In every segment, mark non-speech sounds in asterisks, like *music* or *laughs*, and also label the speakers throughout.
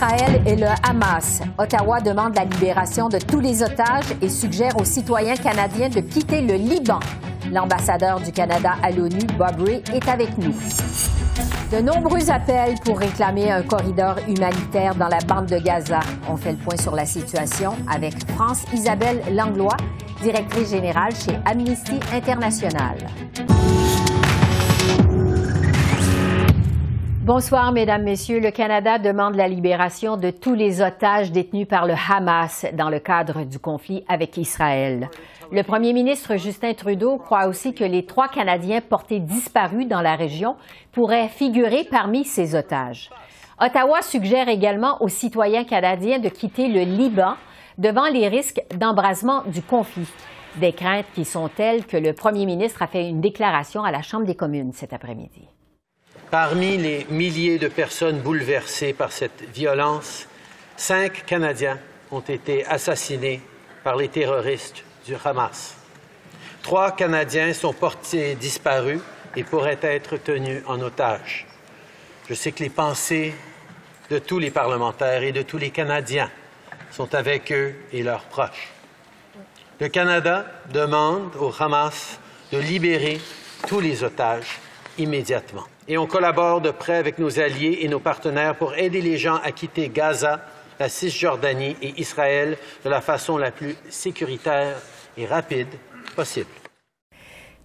Speaker 1: Israël et le Hamas. Ottawa demande la libération de tous les otages et suggère aux citoyens canadiens de quitter le Liban. L'ambassadeur du Canada à l'ONU, Bob Ray, est avec nous. De nombreux appels pour réclamer un corridor humanitaire dans la bande de Gaza. On fait le point sur la situation avec France Isabelle Langlois, directrice générale chez Amnesty International. Bonsoir, Mesdames, Messieurs. Le Canada demande la libération de tous les otages détenus par le Hamas dans le cadre du conflit avec Israël. Le premier ministre Justin Trudeau croit aussi que les trois Canadiens portés disparus dans la région pourraient figurer parmi ces otages. Ottawa suggère également aux citoyens canadiens de quitter le Liban devant les risques d'embrasement du conflit. Des craintes qui sont telles que le premier ministre a fait une déclaration à la Chambre des communes cet après-midi.
Speaker 2: Parmi les milliers de personnes bouleversées par cette violence, cinq Canadiens ont été assassinés par les terroristes du Hamas. Trois Canadiens sont portés disparus et pourraient être tenus en otage. Je sais que les pensées de tous les parlementaires et de tous les Canadiens sont avec eux et leurs proches. Le Canada demande au Hamas de libérer tous les otages immédiatement et on collabore de près avec nos alliés et nos partenaires pour aider les gens à quitter Gaza, la Cisjordanie et Israël de la façon la plus sécuritaire et rapide possible.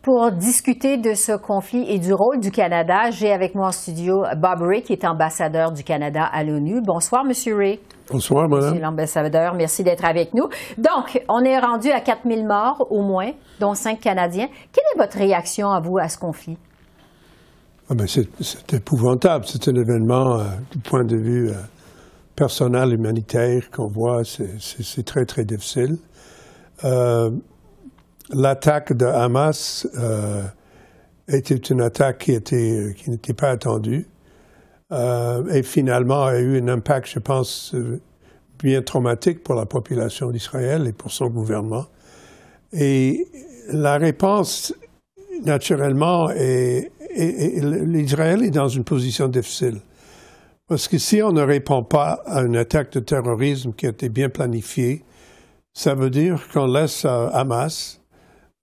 Speaker 1: Pour discuter de ce conflit et du rôle du Canada, j'ai avec moi en studio Bob Ray, qui est ambassadeur du Canada à l'ONU. Bonsoir, Monsieur Ray.
Speaker 3: Bonsoir, madame.
Speaker 1: Monsieur l'ambassadeur, merci d'être avec nous. Donc, on est rendu à 4000 morts au moins, dont 5 Canadiens. Quelle est votre réaction à vous à ce conflit?
Speaker 3: Ah ben c'est épouvantable. C'est un événement euh, du point de vue euh, personnel, humanitaire qu'on voit. C'est très, très difficile. Euh, l'attaque de Hamas était une attaque qui qui n'était pas attendue et finalement a eu un impact, je pense, bien traumatique pour la population d'Israël et pour son gouvernement. Et la réponse, naturellement, est et, l'Israël est dans une position difficile. Parce que si on ne répond pas à une attaque de terrorisme qui a été bien planifiée, ça veut dire qu'on laisse à Hamas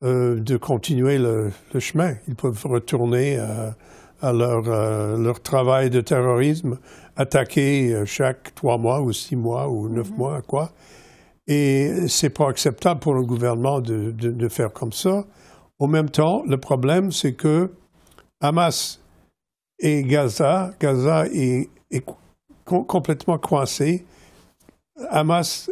Speaker 3: euh, de continuer le, chemin. Ils peuvent retourner euh, à leur, euh, leur, travail de terrorisme, attaquer chaque trois mois ou six mois ou neuf mm-hmm. mois, quoi. Et c'est pas acceptable pour le gouvernement de, de, de, faire comme ça. Au même temps, le problème, c'est que Hamas et Gaza, Gaza est, complètement coincé. Hamas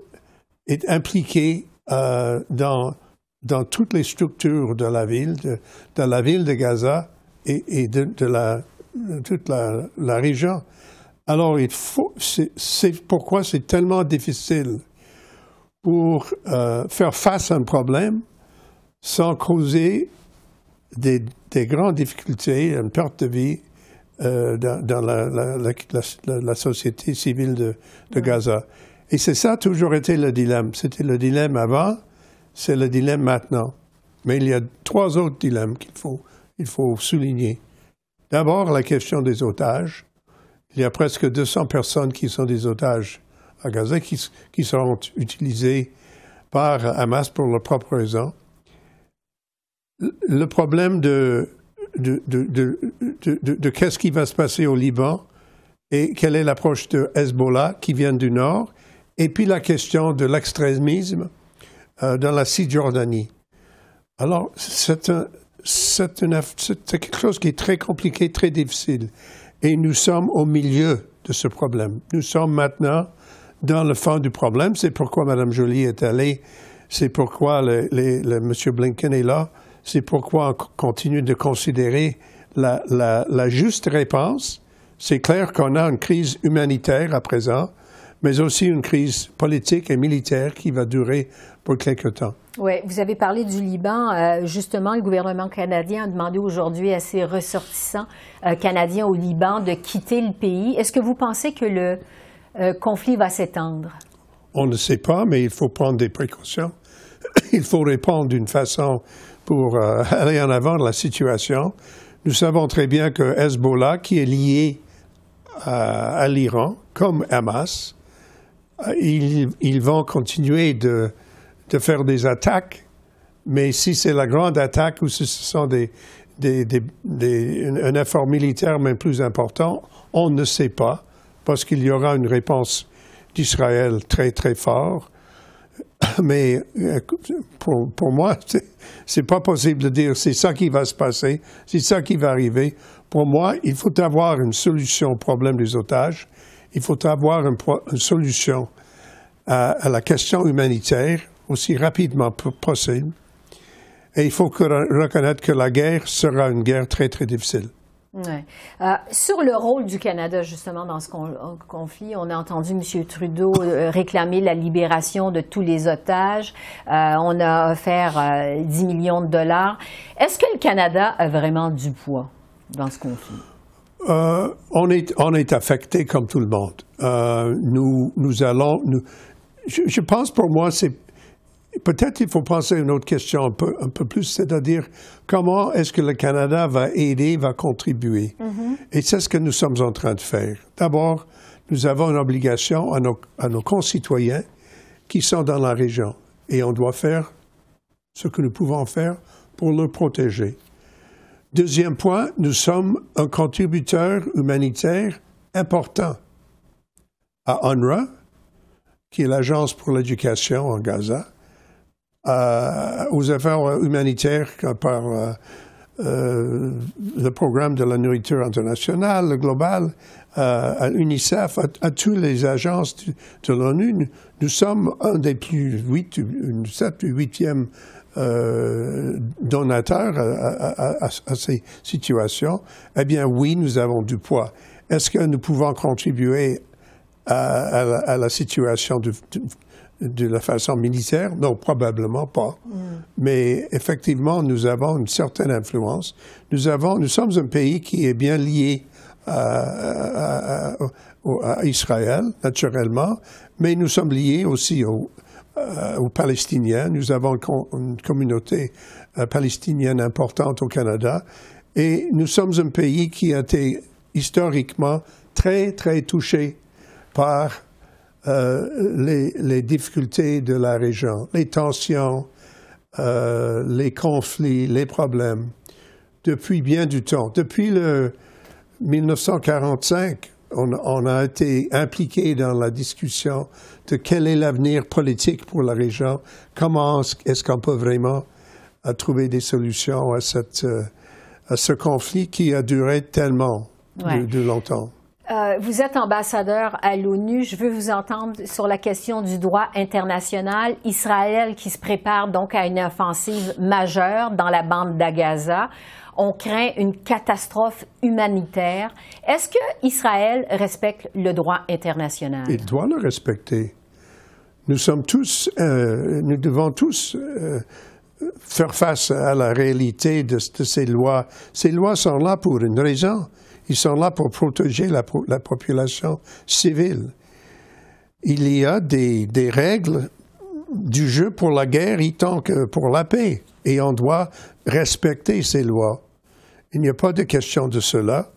Speaker 3: est impliqué euh, dans, dans toutes les structures de la ville, de, la ville de Gaza et, de, toute la, région. Alors, c'est pourquoi c'est tellement difficile pour euh, faire face à un problème sans causer des, grandes difficultés, une perte de vie euh, dans, la, société civile de, Gaza. Et c'est ça toujours été le dilemme. C'était le dilemme avant, c'est le dilemme maintenant. Mais il y a trois autres dilemmes qu'il faut, il faut souligner. D'abord, la question des otages. Il y a presque 200 personnes qui sont des otages à Gaza qui, qui seront utilisées par Hamas pour leur propre raison le problème de, de, de, de qu'est-ce qui va se passer au Liban et quelle est l'approche de Hezbollah qui vient du nord, et puis la question de l'extrémisme euh, dans la Cisjordanie. Alors, c'est quelque chose qui est très compliqué, très difficile. Et nous sommes au milieu de ce problème. Nous sommes maintenant dans le fond du problème. C'est pourquoi Mme Jolie est allée. C'est pourquoi M. Blinken est là. C'est pourquoi on continue de considérer la, juste réponse. C'est clair qu'on a une crise humanitaire à présent, mais aussi une crise politique et militaire qui va durer pour quelque temps.
Speaker 1: Oui, vous avez parlé du Liban. Euh, justement, le gouvernement canadien a demandé aujourd'hui à ses ressortissants euh, canadiens au Liban de quitter le pays. Est-ce que vous pensez que le euh, conflit va s'étendre?
Speaker 3: On ne sait pas, mais il faut prendre des précautions. *coughs* il faut répondre d'une façon pour *laughs* aller en avant de la situation. Nous savons très bien que Hezbollah, qui est lié à, l'Iran, comme Hamas, ils vont continuer de faire des attaques, mais si c'est la grande attaque ou si ce sont des, un effort militaire même plus important, on ne sait pas, parce qu'il y aura une réponse d'Israël très, très fort. *laughs* Mais pour, pour moi, *laughs* c'est pas possible de dire c'est ça qui va se passer, c'est ça qui va arriver. Pour moi, il faut avoir une solution au problème des otages. Il faut avoir une, solution à, la question humanitaire aussi rapidement possible. Et il faut reconnaître que la guerre sera une guerre très, très difficile.
Speaker 1: Euh, sur le rôle du Canada, justement, dans ce conflit, on a entendu M. Trudeau euh, réclamer la libération de tous les otages. Euh, on a offert 10 millions de dollars. Est-ce que le Canada a vraiment du poids dans ce conflit?
Speaker 3: on, est, on est affecté comme tout le monde. nous, nous allons. Je, je, pense pour moi, c'est Peut-être il faut penser à une autre question un peu, un peu plus, c'est-à-dire comment est-ce que le Canada va aider, va contribuer. Mm-hmm. Et c'est ce que nous sommes en train de faire. D'abord, nous avons une obligation à nos, à nos concitoyens qui sont dans la région et on doit faire ce que nous pouvons faire pour les protéger. Deuxième point, nous sommes un contributeur humanitaire important à UNRWA, qui est l'Agence pour l'éducation en Gaza, euh, aux affaires humanitaires par euh, euh, le programme de la nourriture internationale, le global, à l'UNICEF, à, toutes les agences de, l'ONU. Nous, sommes un des plus huit, sept huitième donateurs à, ces situations. Eh bien, oui, nous avons du poids. Est-ce que nous pouvons contribuer à, la, situation du, de la façon militaire? Non, probablement pas. Mm. Mais effectivement, nous avons une certaine influence. Nous, avons, nous sommes un pays qui est bien lié à, Israël, naturellement, mais nous sommes liés aussi euh, aux, Palestiniens. Nous avons une communauté euh, palestinienne importante au Canada. Et nous sommes un pays qui a été historiquement très, très touché par euh, les, difficultés de la région, les tensions, euh, les conflits, les problèmes, depuis bien du temps. Depuis le 1945, on, a été impliqué dans la discussion de quel est l'avenir politique pour la région, comment est-ce qu'on peut vraiment euh, trouver des solutions à, cette, à ce conflit qui a duré tellement de longtemps.
Speaker 1: Euh, vous êtes ambassadeur à l'ONU. Je veux vous entendre sur la question du droit international. Israël qui se prépare donc à une offensive majeure dans la bande d'Agaza. On craint une catastrophe humanitaire. Est-ce que Israël respecte le droit international?
Speaker 3: Il doit le respecter. Nous sommes tous, euh, nous devons tous euh, faire face à la réalité de ces lois. Ces lois sont là pour une raison ils sont là pour protéger la, population civile. Il y a des, règles du jeu pour la guerre tant que pour la paix. Et on doit respecter ces lois. Il n'y a pas de question de cela.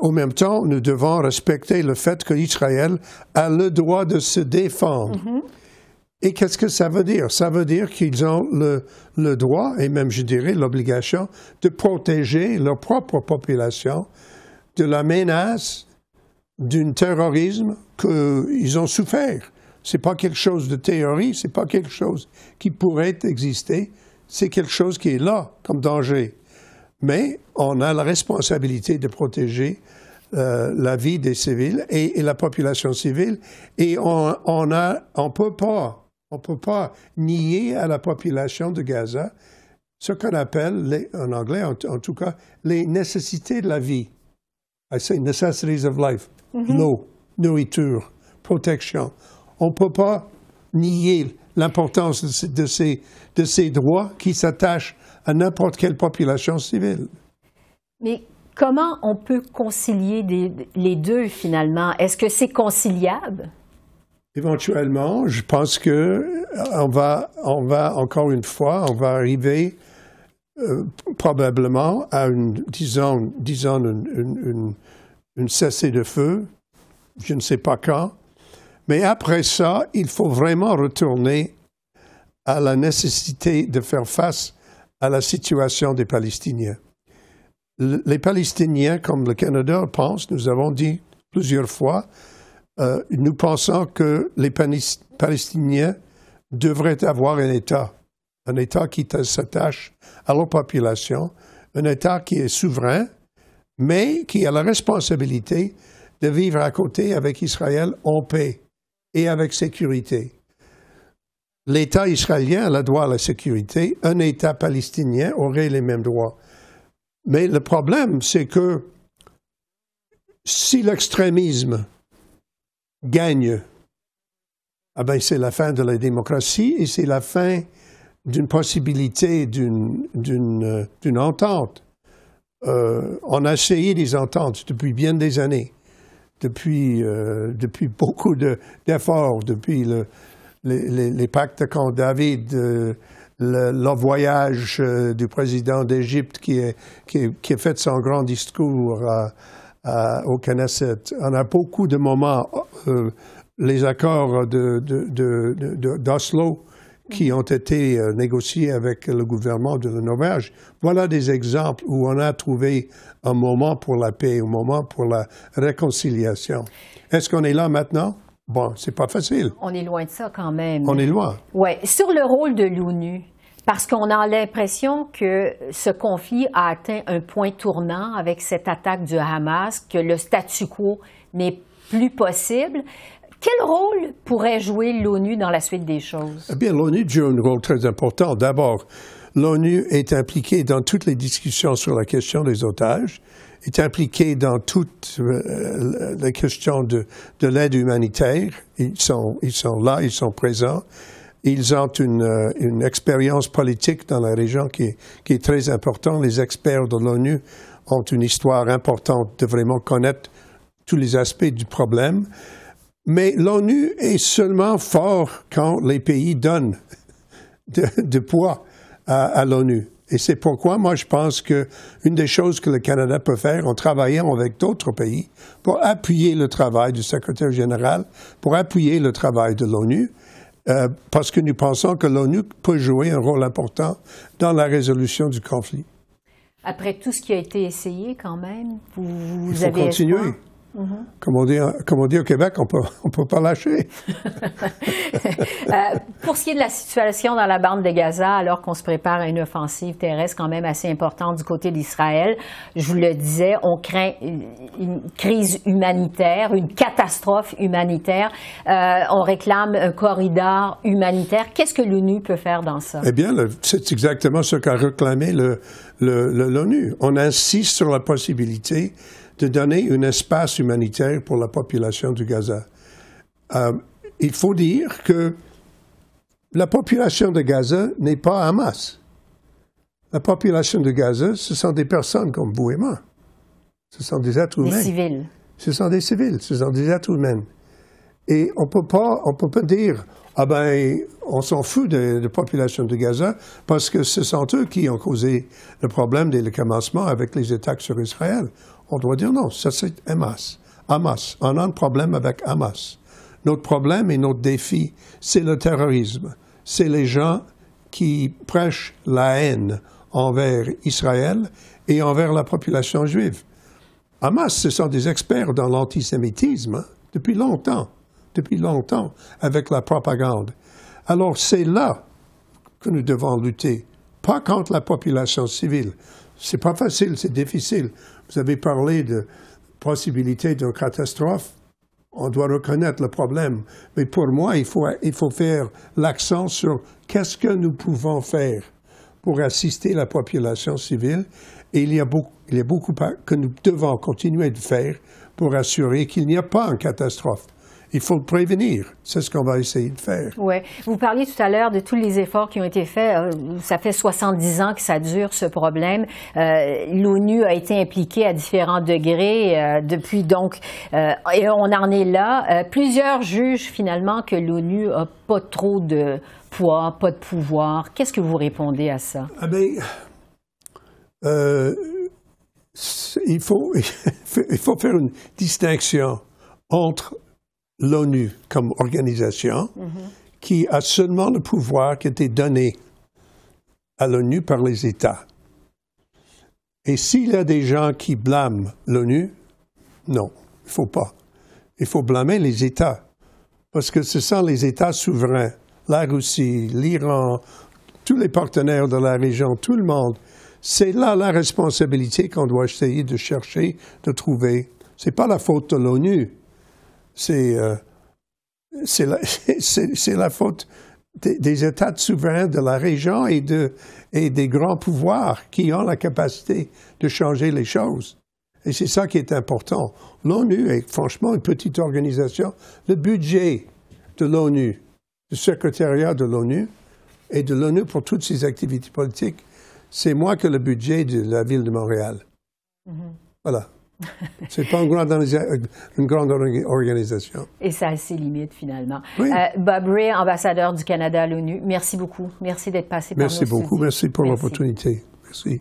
Speaker 3: Au même temps, nous devons respecter le fait qu'Israël a le droit de se défendre. Mm-hmm. Et qu'est-ce que ça veut dire? Ça veut dire qu'ils ont le, droit, et même je dirais l'obligation, de protéger leur propre population de la menace d'un terrorisme qu'ils ont souffert. Ce n'est pas quelque chose de théorie, ce n'est pas quelque chose qui pourrait exister, c'est quelque chose qui est là comme danger. Mais on a la responsabilité de protéger euh, la vie des civils et, la population civile, et on ne on peut pas on ne peut pas nier à la population de Gaza ce qu'on appelle, en anglais en, tout cas, les nécessités de la vie. I say necessities of life. Mm-hmm. L'eau, nourriture, protection. On ne peut pas nier l'importance de, ces, de ces droits qui s'attachent à n'importe quelle population civile.
Speaker 1: Mais comment on peut concilier les deux finalement? Est-ce que c'est conciliable?
Speaker 3: Éventuellement, je pense que on va, on va encore une fois, on va arriver euh, probablement à une, disons, disons une, une, cessée de feu, je ne sais pas quand, mais après ça, il faut vraiment retourner à la nécessité de faire face à la situation des Palestiniens. Les Palestiniens, comme le Canada pense, nous avons dit plusieurs fois, euh, nous pensons que les Palestiniens devraient avoir un État, un État qui s'attache à leur population, un État qui est souverain, mais qui a la responsabilité de vivre à côté avec Israël en paix et avec sécurité. L'État israélien a le droit à la sécurité, un État palestinien aurait les mêmes droits. Mais le problème, c'est que si l'extrémisme gagne, ah ben c'est la fin de la démocratie et c'est la fin d'une possibilité d'une euh, entente. Euh, on a essayé des ententes depuis bien des années, depuis, euh, depuis *laughs* beaucoup d'efforts, depuis le, les, pactes de Camp David, le, le, voyage du président d'Égypte qui, qui, qui, a fait son grand discours à, au Knesset. On a beaucoup de moments, euh, les accords d'Oslo de, qui ont été euh, négociés avec le gouvernement de la Norvège. Voilà des exemples où on a trouvé un moment pour la paix, un moment pour la réconciliation. Est-ce qu'on est là maintenant? Bon, c'est pas facile.
Speaker 1: On est loin de ça quand même.
Speaker 3: On est loin.
Speaker 1: Oui. Sur le rôle de l'ONU, parce qu'on a l'impression que ce conflit a atteint un point tournant avec cette attaque du Hamas, que le statu quo n'est plus possible. Quel rôle pourrait jouer l'ONU dans la suite des choses?
Speaker 3: Eh bien, l'ONU joue un rôle très important. D'abord, l'ONU est impliquée dans toutes les discussions sur la question des otages, est impliquée dans toutes euh, les questions de, de l'aide humanitaire. Ils sont, ils sont là, ils sont présents. Ils ont une, euh, une expérience politique dans la région qui est, très importante. Les experts de l'ONU ont une histoire importante de vraiment connaître tous les aspects du problème. Mais l'ONU est seulement fort quand les pays donnent *laughs* de, de poids à, à l'ONU. Et c'est pourquoi moi je pense que une des choses que le Canada peut faire en travaillant avec d'autres pays pour appuyer le travail du secrétaire général, pour appuyer le travail de l'ONU, euh, parce que nous pensons que l'ONU peut jouer un rôle important dans la résolution du conflit.
Speaker 1: Après tout ce qui a été essayé, quand même, vous, vous
Speaker 3: Il faut
Speaker 1: avez
Speaker 3: continuer. Comme, on dit, comme, on dit, au Québec, on peut, ne peut pas lâcher. *laughs*
Speaker 1: Euh, pour ce qui est de la situation dans la bande de Gaza, alors qu'on se prépare à une offensive terrestre quand même assez importante du côté d'Israël, je vous le disais, on craint une crise humanitaire, une catastrophe humanitaire. Euh, on réclame un corridor humanitaire. Qu'est-ce que l'ONU peut faire dans ça?
Speaker 3: Eh bien, c'est exactement ce qu'a réclamé l'ONU. On insiste sur la possibilité de donner un espace humanitaire pour la population du Gaza. Euh, il faut dire que la population de Gaza n'est pas Hamas. La population de Gaza, ce sont des personnes comme vous et moi. Ce sont des êtres humains.
Speaker 1: Des civils.
Speaker 3: Ce sont des civils, ce sont des êtres humains. Et on peut pas, on peut pas dire, ah ben, on s'en fout de la population de Gaza parce que ce sont eux qui ont causé le problème dès le commencement avec les attaques sur Israël. On doit dire non, ça c'est Hamas. Hamas. On a un problème avec Hamas. Notre problème et notre défi, c'est le terrorisme. C'est les gens qui prêchent la haine envers Israël et envers la population juive. Hamas, ce sont des experts dans l'antisémitisme hein, depuis longtemps, depuis longtemps, avec la propagande. Alors c'est là que nous devons lutter, pas contre la population civile. C'est pas facile, c'est difficile. Vous avez parlé de possibilité d'une catastrophe. On doit reconnaître le problème. Mais pour moi, il faut, il faut faire l'accent sur qu'est-ce que nous pouvons faire pour assister la population civile. Et il y a beaucoup, il y a beaucoup que nous devons continuer de faire pour assurer qu'il n'y a pas une catastrophe il faut le prévenir. C'est ce qu'on va essayer de faire.
Speaker 1: Oui. Vous parliez tout à l'heure de tous les efforts qui ont été faits. Euh, ça fait 70 ans que ça dure, ce problème. Euh, L'ONU a été impliquée à différents degrés euh, depuis donc, et on en est là. plusieurs jugent finalement que l'ONU a pas trop de poids, pas de pouvoir. Qu'est-ce que vous répondez à ça?
Speaker 3: Ah ben, il, faut, *laughs* il faut faire une distinction entre l'ONU comme organisation qui a seulement le pouvoir qui été donné à l'ONU par les États. Et s'il y a des gens qui blâment l'ONU, non, il ne faut pas. Il faut blâmer les États. Parce que ce sont les États souverains, la Russie, l'Iran, tous les partenaires de la région, tout le monde. C'est là la responsabilité qu'on doit essayer de chercher, de trouver. Ce n'est pas la faute de l'ONU c'est euh, c'est la, *laughs* faute des, États souverains de la région et, de, et des grands pouvoirs qui ont la capacité de changer les choses. Et c'est ça qui est important. L'ONU est franchement une petite organisation. Le budget de l'ONU, du secrétariat de l'ONU et de l'ONU pour toutes ses activités politiques, c'est moins que le budget de la ville de Montréal. Mm-hmm. Voilà. *laughs* C'est pas une grande, organisation.
Speaker 1: Et ça a ses limites, finalement. Euh, Bob Ray, ambassadeur du Canada à l'ONU, merci beaucoup. Merci d'être passé
Speaker 3: par Merci beaucoup. Merci pour l'opportunité. Merci.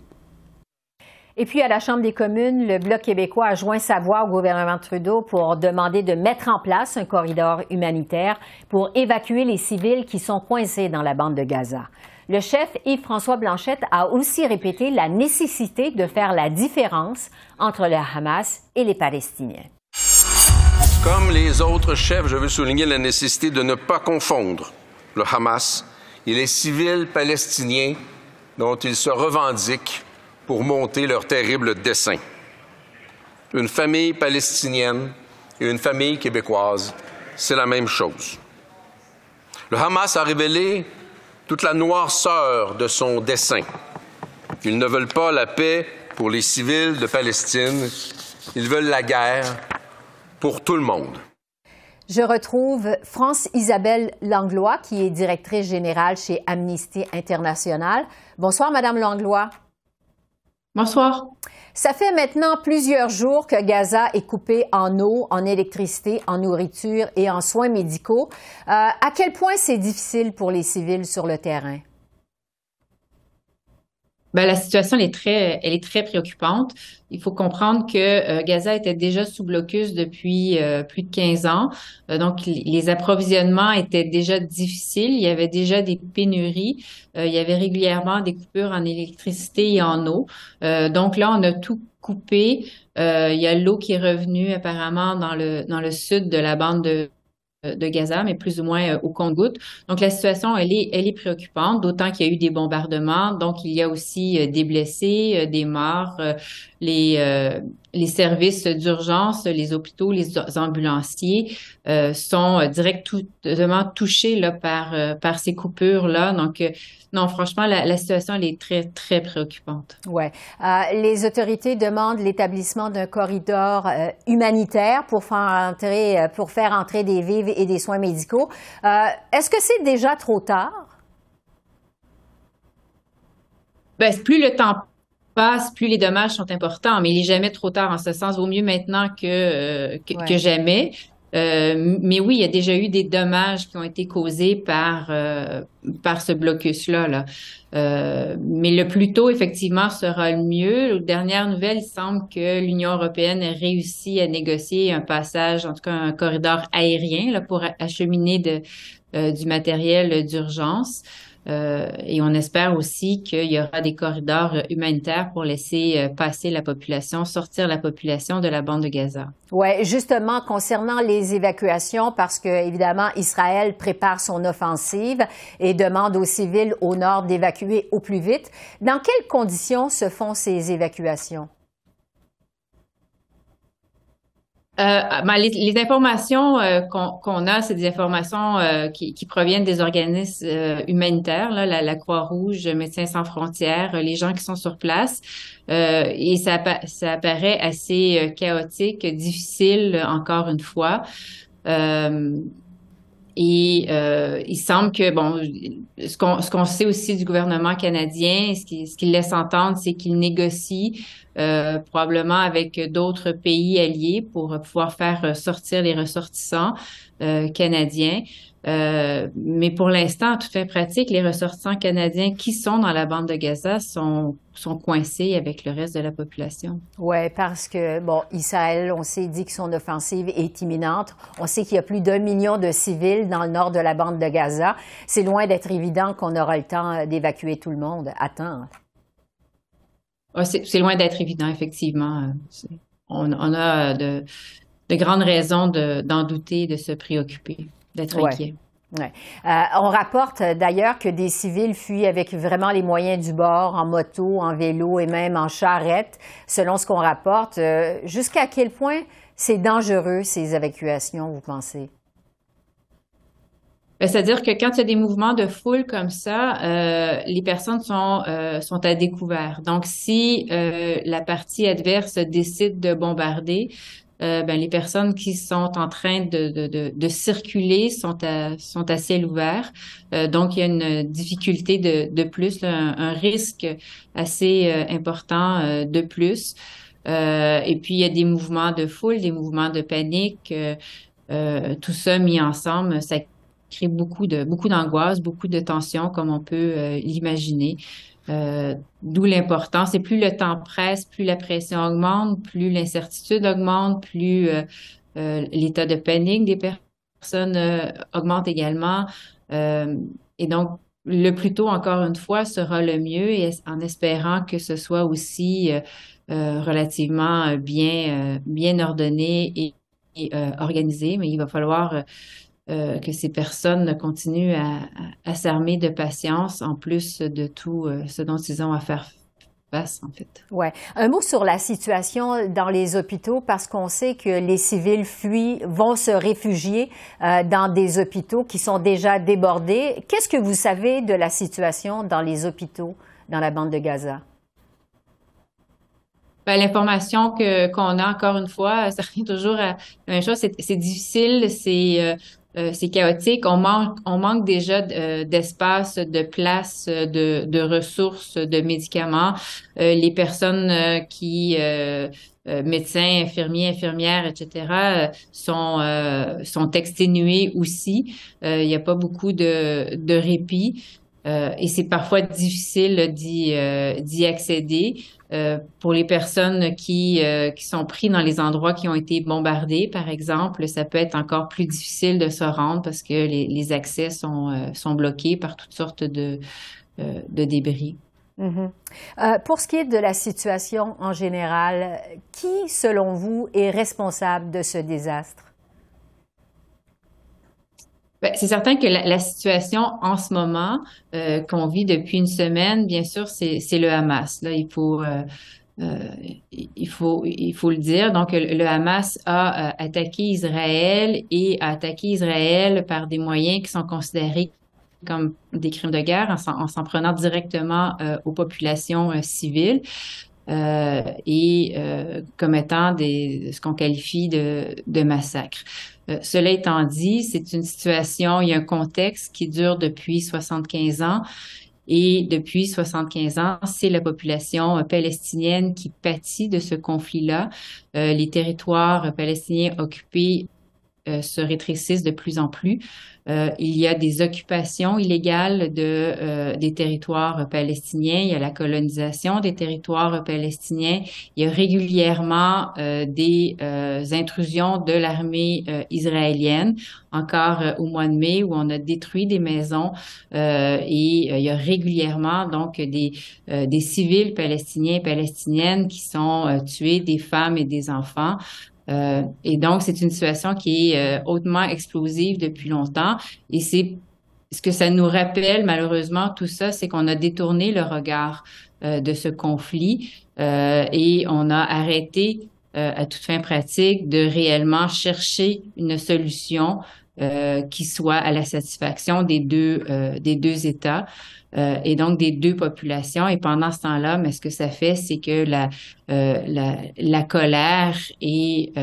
Speaker 1: Et puis, à la Chambre des communes, le Bloc québécois a joint sa voix au gouvernement Trudeau pour demander de mettre en place un corridor humanitaire pour évacuer les civils qui sont coincés dans la bande de Gaza. Le chef Yves-François Blanchette a aussi répété la nécessité de faire la différence entre le Hamas et les Palestiniens.
Speaker 4: Comme les autres chefs, je veux souligner la nécessité de ne pas confondre le Hamas et les civils palestiniens dont ils se revendiquent pour monter leur terrible dessein. Une famille palestinienne et une famille québécoise, c'est la même chose. Le Hamas a révélé toute la noirceur de son dessein. Ils ne veulent pas la paix pour les civils de Palestine, ils veulent la guerre pour tout le monde.
Speaker 1: Je retrouve France Isabelle Langlois, qui est directrice générale chez Amnesty International. Bonsoir, Madame Langlois.
Speaker 5: Bonsoir.
Speaker 1: Ça fait maintenant plusieurs jours que Gaza est coupé en eau, en électricité, en nourriture et en soins médicaux. Euh, à quel point c'est difficile pour les civils sur le terrain?
Speaker 5: Ben, la situation elle est très, elle est très préoccupante. Il faut comprendre que euh, Gaza était déjà sous blocus depuis euh, plus de 15 ans. Euh, donc, les approvisionnements étaient déjà difficiles. Il y avait déjà des pénuries. il y avait régulièrement des coupures en électricité et en eau. donc là, on a tout coupé. il y a l'eau qui est revenue apparemment dans le dans le sud de la bande de de Gaza, mais plus ou moins euh, au compte-gouttes. Donc la situation, elle est, elle est préoccupante, d'autant qu'il y a eu des bombardements. Donc il y a aussi euh, des blessés, euh, des morts, les les services d'urgence, les hôpitaux, les ambulanciers sont directement touchés là par par ces coupures là. Donc non, franchement, la, situation elle est très très préoccupante.
Speaker 1: Ouais, les autorités demandent l'établissement d'un corridor humanitaire pour faire entrer pour faire entrer des vivres et des soins médicaux. Euh, est-ce que c'est déjà trop tard?
Speaker 5: Ben, plus le temps passe, plus les dommages sont importants, mais il n'est jamais trop tard en ce sens. Vaut mieux maintenant que, euh, que, jamais. Euh, mais oui, il y a déjà eu des dommages qui ont été causés par par ce blocus-là. Là. Euh, mais le plus tôt, effectivement, sera le mieux. Aux dernières nouvelles, il semble que l'Union européenne a réussi à négocier un passage, en tout cas un corridor aérien là, pour acheminer de, euh, du matériel d'urgence. Euh, et on espère aussi qu'il y aura des corridors humanitaires pour laisser euh, passer la population, sortir la population de la bande de Gaza.
Speaker 1: Oui, justement, concernant les évacuations, parce que, évidemment, Israël prépare son offensive et demande aux civils au nord d'évacuer au plus vite. Dans quelles conditions se font ces évacuations?
Speaker 5: Euh, ben, les, informations euh, qu'on a, c'est des informations euh, qui, proviennent des organismes humanitaires, la, Croix-Rouge, Médecins sans frontières, les gens qui sont sur place. et ça, ça apparaît assez chaotique, difficile, encore une fois. Et euh, il semble que, bon, ce qu'on ce qu'on sait aussi du gouvernement canadien, ce qu'il ce qu'il laisse entendre, c'est qu'il négocie euh, probablement avec d'autres pays alliés pour pouvoir faire sortir les ressortissants euh, canadiens. Euh, mais pour l'instant, en toute pratique, les ressortissants canadiens qui sont dans la bande de Gaza sont, sont coincés avec le reste de la population.
Speaker 1: Oui, parce que, bon, Israël, on sait, dit que son offensive est imminente. On sait qu'il y a plus d'un million de civils dans le nord de la bande de Gaza. C'est loin d'être évident qu'on aura le temps d'évacuer tout le monde. Attends.
Speaker 5: Ah, c'est loin d'être évident, effectivement. On, on a de, de, grandes raisons d'en douter, de se préoccuper d'être inquiet.
Speaker 1: Ouais. Euh, on rapporte d'ailleurs que des civils fuient avec vraiment les moyens du bord, en moto, en vélo et même en charrette, selon ce qu'on rapporte. Euh, jusqu'à quel point c'est dangereux, ces évacuations, vous pensez?
Speaker 5: Ben, c'est-à-dire que quand il y a des mouvements de foule comme ça, euh, les personnes sont, sont à découvert. Donc, si la partie adverse décide de bombarder, euh, ben, les personnes qui sont en train de, de, de, circuler sont à, sont à ciel ouvert. Euh, donc, il y a une difficulté de, de plus, un, risque assez euh, important de plus. et puis, il y a des mouvements de foule, des mouvements de panique. tout ça mis ensemble, ça crée beaucoup de beaucoup d'angoisse, beaucoup de tension, comme on peut l'imaginer. Euh, d'où l'importance. Et plus le temps presse, plus la pression augmente, plus l'incertitude augmente, plus euh, euh, l'état de panique des personnes augmente également. et donc, le plus tôt, encore une fois, sera le mieux en espérant que ce soit aussi relativement bien, bien ordonné et organisé. Mais il va falloir euh, que ces personnes continuent à, s'armer de patience en plus de tout euh, ce dont ils ont à faire face, en fait.
Speaker 1: Oui. Un mot sur la situation dans les hôpitaux, parce qu'on sait que les civils fuient, vont se réfugier euh, dans des hôpitaux qui sont déjà débordés. Qu'est-ce que vous savez de la situation dans les hôpitaux dans la bande de Gaza?
Speaker 5: Ben, l'information que qu'on a encore une fois, *laughs* ça revient toujours à la même chose. C'est difficile, c'est euh, c'est chaotique. On manque, on manque déjà euh, d'espace, de place, de, de, ressources, de médicaments. Euh, les personnes qui médecins, infirmiers, infirmières, etc., sont, sont exténués aussi. Il n'y a pas beaucoup de, de répit. et c'est parfois difficile d'y accéder. Euh, pour les personnes qui, euh, qui sont pris dans les endroits qui ont été bombardés, par exemple, ça peut être encore plus difficile de se rendre parce que les, les accès sont, euh, sont bloqués par toutes sortes de, de débris.
Speaker 1: Mm-hmm. pour ce qui est de la situation en général, qui, selon vous, est responsable de ce désastre?
Speaker 5: Ben, c'est certain que la, situation en ce moment euh, qu'on vit depuis une semaine, bien sûr, c'est le Hamas. Là, il faut euh, euh, il faut il faut le dire. Donc, le Hamas a attaqué Israël et a attaqué Israël par des moyens qui sont considérés comme des crimes de guerre en s'en prenant directement aux populations civiles. et comme étant des, ce qu'on qualifie de, de massacre. Euh, cela étant dit, c'est une situation, il y a un contexte qui dure depuis 75 ans. Et depuis 75 ans, c'est la population euh, palestinienne qui pâtit de ce conflit-là. Euh, les territoires palestiniens occupés se rétrécissent de plus en plus. Euh, il y a des occupations illégales de, euh, des territoires palestiniens, il y a la colonisation des territoires palestiniens, il y a régulièrement euh, des intrusions de l'armée israélienne, encore au mois de mai où on a détruit des maisons et il y a régulièrement donc des, des civils palestiniens et palestiniennes qui sont tués, des femmes et des enfants. Euh, et donc, c'est une situation qui est euh, hautement explosive depuis longtemps. Et c'est ce que ça nous rappelle, malheureusement, tout ça, c'est qu'on a détourné le regard euh, de ce conflit et on a arrêté à toute fin pratique de réellement chercher une solution qui soit à la satisfaction des deux, des deux États. et donc des deux populations. Et pendant ce temps-là, mais ce que ça fait, c'est que la, la, la, colère et,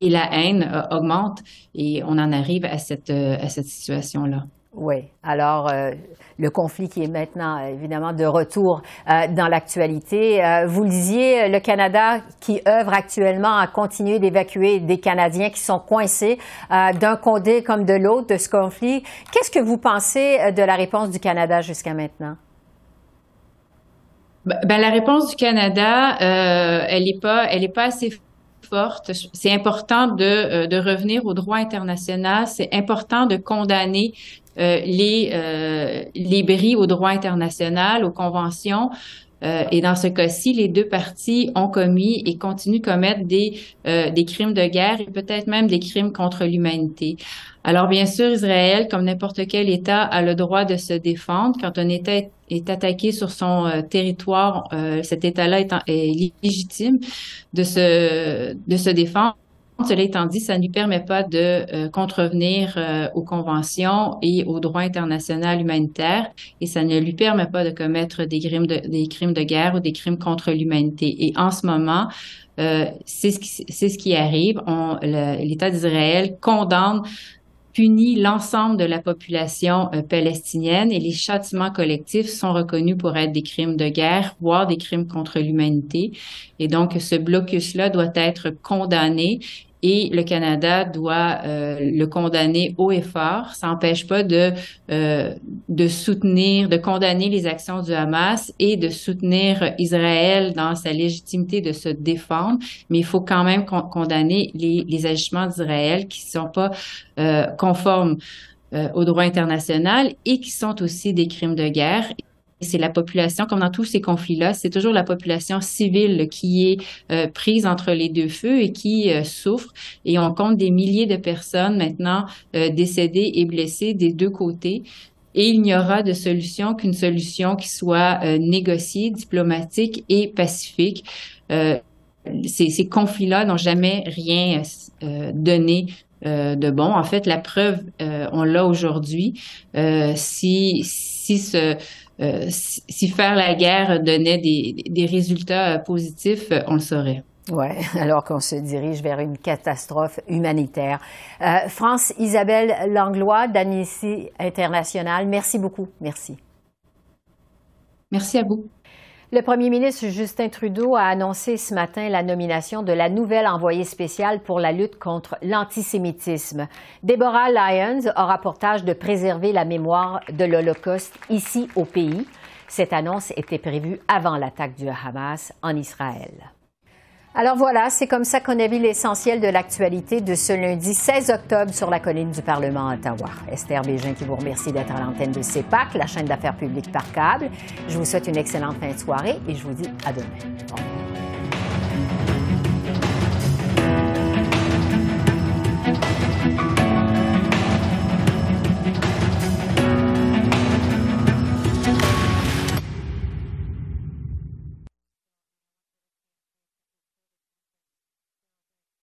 Speaker 5: et la haine euh, augmente et on en arrive à cette, euh, à cette situation-là.
Speaker 1: Oui. Alors, euh, le conflit qui est maintenant évidemment de retour dans l'actualité. vous le disiez, le Canada qui œuvre actuellement à continuer d'évacuer des Canadiens qui sont coincés d'un côté comme de l'autre de ce conflit. Qu'est-ce que vous pensez de la réponse du Canada jusqu'à maintenant?
Speaker 5: Ben, la réponse du Canada, elle n'est pas, elle est pas assez forte. C'est important de, euh, de, revenir au droit international. C'est important de condamner euh, les, euh, les bris au droit international, aux conventions. Euh, et dans ce cas-ci, les deux parties ont commis et continuent de commettre des, euh, des crimes de guerre et peut-être même des crimes contre l'humanité. Alors bien sûr, Israël, comme n'importe quel État, a le droit de se défendre. Quand un État est attaqué sur son euh, territoire, cet État-là est, est, légitime de se, de se défendre. Cela étant dit, ça ne lui permet pas de euh, contrevenir euh, aux conventions et au droit international humanitaire et ça ne lui permet pas de commettre des crimes de, guerre ou des crimes contre l'humanité. Et en ce moment, euh, c'est ce, qui, arrive. L'État d'Israël condamne punit l'ensemble de la population palestinienne et les châtiments collectifs sont reconnus pour être des crimes de guerre, voire des crimes contre l'humanité. Et donc, ce blocus-là doit être condamné et le Canada doit euh, le condamner haut et fort. Ça n'empêche pas de euh, de soutenir, de condamner les actions du Hamas et de soutenir Israël dans sa légitimité de se défendre, mais il faut quand même condamner les, les agissements d'Israël qui ne sont pas euh, conformes euh, au droit international et qui sont aussi des crimes de guerre c'est la population, comme dans tous ces conflits-là, c'est toujours la population civile qui est euh, prise entre les deux feux et qui euh, souffre. Et on compte des milliers de personnes maintenant euh, décédées et blessées des deux côtés. Et il n'y aura de solution qu'une solution qui soit négociée, diplomatique et pacifique. ces, ces conflits-là n'ont jamais rien donné de bon. En fait, la preuve, on l'a aujourd'hui. si si ce euh, si faire la guerre donnait des, des résultats euh, positifs, euh, on le saurait.
Speaker 1: Oui, *laughs* alors qu'on se dirige vers une catastrophe humanitaire. France Isabelle Langlois d'Amnesty International, merci beaucoup. Merci.
Speaker 5: Merci à vous.
Speaker 1: Le premier ministre Justin Trudeau a annoncé ce matin la nomination de la nouvelle envoyée spéciale pour la lutte contre l'antisémitisme. Deborah Lyons aura pour tâche de préserver la mémoire de l'Holocauste ici au pays. Cette annonce était prévue avant l'attaque du Hamas en Israël. Alors voilà, c'est comme ça qu'on a vu l'essentiel de l'actualité de ce lundi 16 octobre sur la colline du Parlement à Ottawa. Esther Bégin qui vous remercie d'être à l'antenne de CEPAC, la chaîne d'affaires publiques par câble. Je vous souhaite une excellente fin de soirée et je vous dis à demain.